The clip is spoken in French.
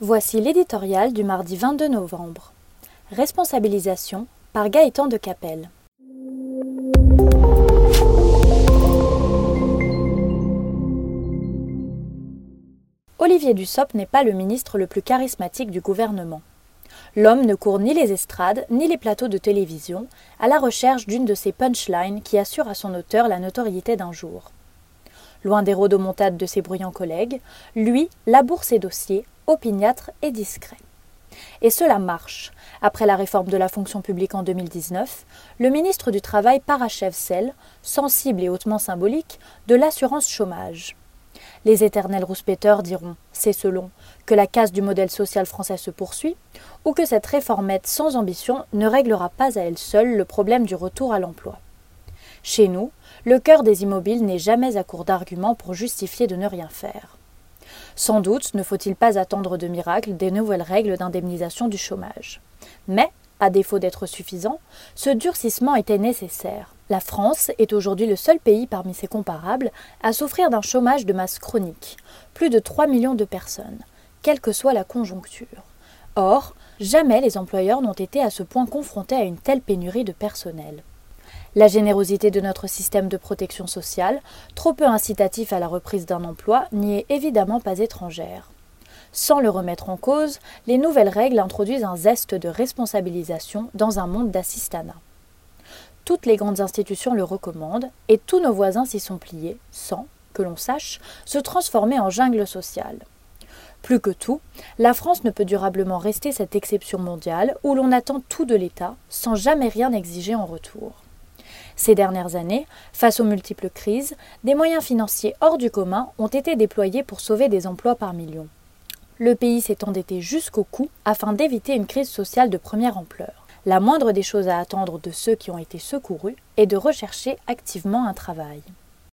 Voici l'éditorial du mardi 22 novembre. Responsabilisation par Gaëtan de Capelle. Olivier Dussopt n'est pas le ministre le plus charismatique du gouvernement. L'homme ne court ni les estrades ni les plateaux de télévision à la recherche d'une de ces punchlines qui assurent à son auteur la notoriété d'un jour. Loin des rodomontades de ses bruyants collègues, lui laboure ses dossiers, opiniâtre et discret. Et cela marche. Après la réforme de la fonction publique en 2019, le ministre du Travail parachève celle, sensible et hautement symbolique, de l'assurance chômage. Les éternels rouspéteurs diront, c'est selon, que la casse du modèle social français se poursuit, ou que cette réformette sans ambition ne réglera pas à elle seule le problème du retour à l'emploi. Chez nous, le cœur des immobiles n'est jamais à court d'arguments pour justifier de ne rien faire. Sans doute ne faut-il pas attendre de miracle des nouvelles règles d'indemnisation du chômage. Mais, à défaut d'être suffisant, ce durcissement était nécessaire. La France est aujourd'hui le seul pays parmi ses comparables à souffrir d'un chômage de masse chronique, plus de 3 millions de personnes, quelle que soit la conjoncture. Or, jamais les employeurs n'ont été à ce point confrontés à une telle pénurie de personnel. La générosité de notre système de protection sociale, trop peu incitatif à la reprise d'un emploi, n'y est évidemment pas étrangère. Sans le remettre en cause, les nouvelles règles introduisent un zeste de responsabilisation dans un monde d'assistanat. Toutes les grandes institutions le recommandent et tous nos voisins s'y sont pliés, sans, que l'on sache, se transformer en jungle sociale. Plus que tout, la France ne peut durablement rester cette exception mondiale où l'on attend tout de l'État sans jamais rien exiger en retour. Ces dernières années, face aux multiples crises, des moyens financiers hors du commun ont été déployés pour sauver des emplois par millions. Le pays s'est endetté jusqu'au cou afin d'éviter une crise sociale de première ampleur. La moindre des choses à attendre de ceux qui ont été secourus est de rechercher activement un travail.